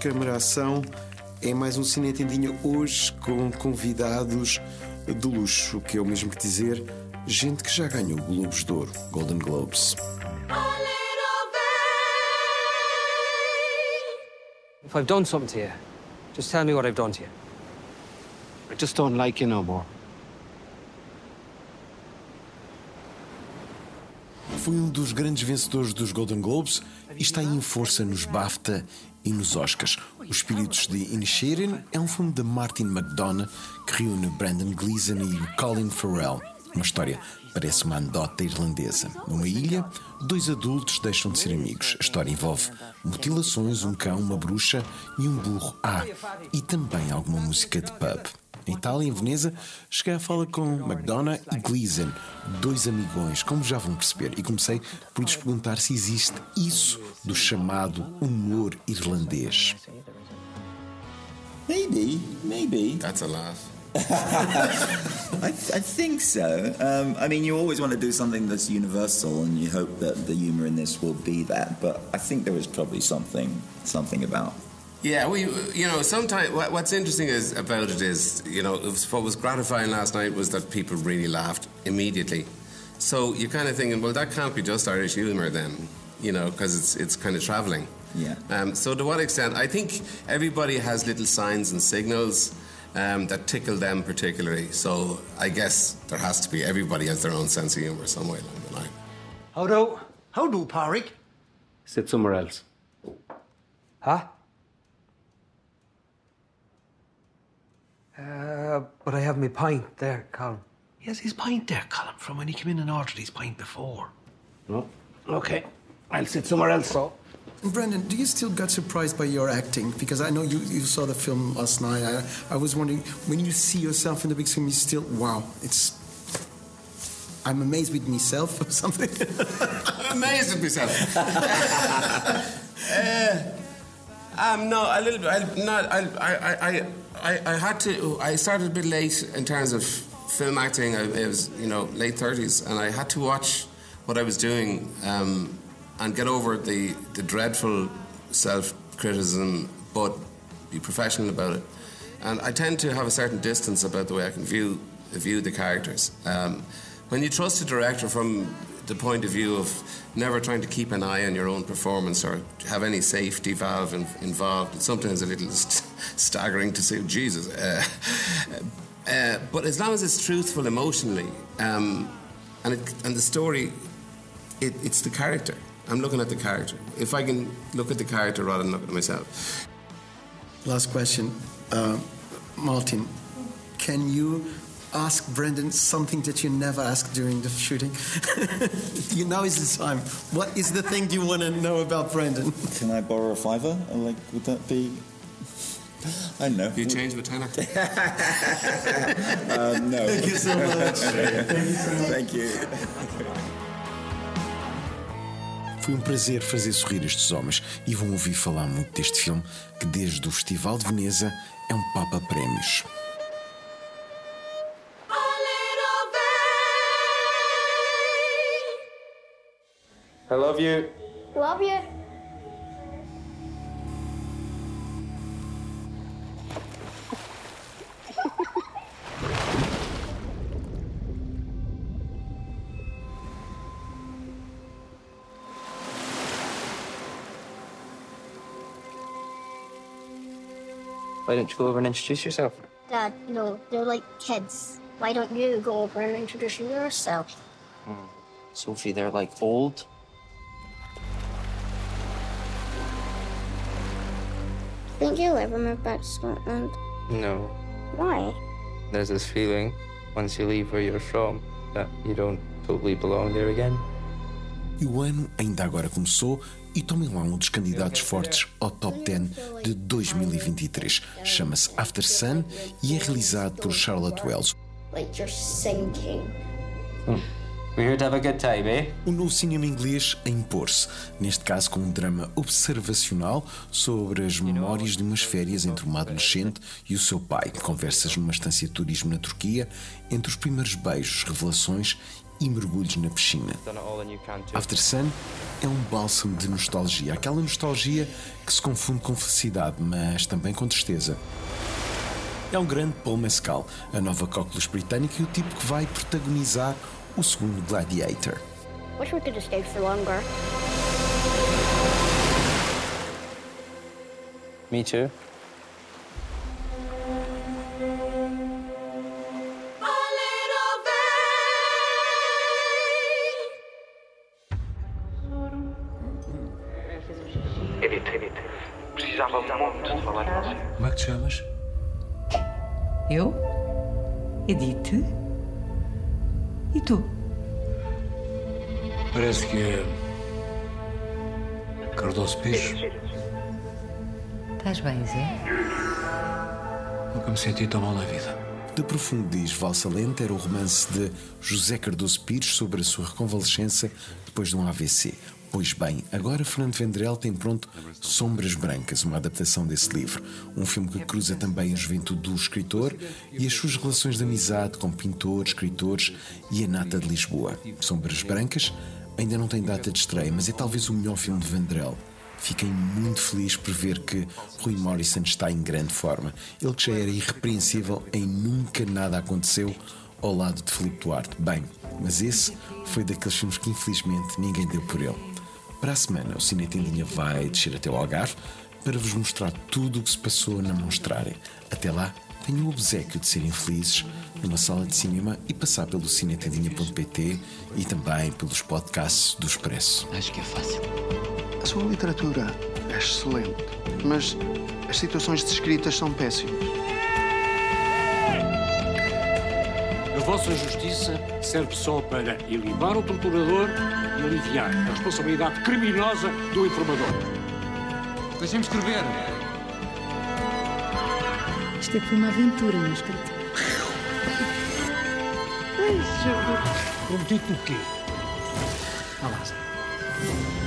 Câmara Ação é mais um Cinetendinha hoje com convidados de luxo, que é o mesmo que dizer gente que já ganhou Globos de Ouro, Golden Globes. If I've done something to you, just tell me what I've done to you. I just don't like you no more. Foi um dos grandes vencedores dos Golden Globes e está em força nos BAFTA e nos Oscars. Os Espíritos de Inisherin é um filme de Martin McDonagh que reúne Brandon Gleeson e Colin Farrell. Uma história parece uma anedota irlandesa. Numa ilha, dois adultos deixam de ser amigos. A história envolve mutilações, um cão, uma bruxa e um burro. Ah, e também alguma música de pub. Em Itália, em Veneza, cheguei à fala com McDonagh e Gleason, dois amigões, como já vão perceber, e comecei por lhes perguntar se existe isso do chamado humor irlandês. Maybe, maybe. That's a laugh. I, th- I think so. Um, I mean, you always want to do something that's universal, and you hope that the humour in this will be that. But I think there is probably something, something about Yeah, we, you know, sometimes what, what's interesting is about it is, you know, it was, what was gratifying last night was that people really laughed immediately. So you're kind of thinking, well, that can't be just Irish humour then, you know, because it's it's kind of travelling. Yeah. Um, so to what extent? I think everybody has little signs and signals um, that tickle them particularly. So I guess there has to be everybody has their own sense of humour some way along the line. How do? How do, Parrick? Sit somewhere else. Huh? Uh, but I have my pint there, Colin. He has his pint there, Colin, from when he came in and ordered his pint before. No? Okay, I'll sit somewhere else. So. Brendan, do you still get surprised by your acting? Because I know you, you saw the film last night. I, I was wondering, when you see yourself in the big screen, you still, wow, it's. I'm amazed with myself or something. I'm amazed with myself. uh, um, no, a little bit. I, not. I, I, I, I, had to. I started a bit late in terms of film acting. I, it was, you know, late thirties, and I had to watch what I was doing um, and get over the the dreadful self criticism, but be professional about it. And I tend to have a certain distance about the way I can view view the characters. Um, when you trust a director from the point of view of never trying to keep an eye on your own performance or have any safety valve in, involved, it's sometimes a little st- staggering to say, Jesus. Uh, uh, but as long as it's truthful emotionally, um, and, it, and the story, it, it's the character. I'm looking at the character. If I can look at the character rather than look at myself. Last question. Uh, Martin, can you ask Brendan something that you never asked during the shooting? you know is the time. What is the thing you want to know about Brendan? Can I borrow a fiver? Like, would that be? I don't know. You change with tenor. Uh, no. Thank you so much. Thank you. Foi um prazer fazer sorrir estes homens e vão ouvir falar muito deste filme que, desde o Festival de Veneza, é um Papa Prémios. I love you. Love you. Why don't you go over and introduce yourself? Dad, you know, they're like kids. Why don't you go over and introduce yourself? Hmm. Sophie, they're like old. Think you'll ever move back to Scotland? No. Why? There's this feeling once you leave where you're from that you don't totally belong there again. E o ano ainda agora começou e tomem lá um dos candidatos fortes ao Top 10 de 2023. Chama-se After Sun e é realizado por Charlotte Wells. Like you're sinking. We're here to have a good time, eh? O novo cinema inglês a impor-se, neste caso com um drama observacional sobre as memórias de umas férias entre uma adolescente e o seu pai. Conversas numa estância de turismo na Turquia, entre os primeiros beijos, revelações e mergulhos na piscina. After Sun é um bálsamo de nostalgia, aquela nostalgia que se confunde com felicidade, mas também com tristeza. É um grande Paul Mescal, a nova cóculos britânica e o tipo que vai protagonizar o segundo Gladiator. Wish we could have stayed for longer. Me too. Edith, Edith. Precisava muito de falar com você. Como é que te chamas? Eu? Edith? E tu? Parece que é. Cardoso Pires. Estás bem, Zé? Nunca me senti tão mal na vida. De Profundo diz Valsalente era o romance de José Cardoso Pires sobre a sua reconvalescença depois de um AVC. Pois bem, agora Fernando Vendrell tem pronto Sombras Brancas, uma adaptação desse livro. Um filme que cruza também a juventude do escritor e as suas relações de amizade com pintores, escritores e a nata de Lisboa. Sombras Brancas ainda não tem data de estreia, mas é talvez o melhor filme de Vendrell. Fiquei muito feliz por ver que Rui Morrison está em grande forma. Ele que já era irrepreensível em nunca nada aconteceu ao lado de Filipe Duarte. Bem, mas esse foi daqueles filmes que infelizmente ninguém deu por ele. Para a semana, o Cine Tendinha vai descer até o Algarve para vos mostrar tudo o que se passou na Monstrarem. Até lá, tenho o obsequio de serem felizes numa sala de cinema e passar pelo cinetendinha.pt e também pelos podcasts do Expresso. Acho que é fácil. A sua literatura é excelente, mas as situações descritas são péssimas. Vossa justiça serve só para ilimar o torturador e aliviar a responsabilidade criminosa do informador. Deixem-me escrever. Isto é que foi uma aventura, meu escritor. Prometido o quê? Vá lá, Zé.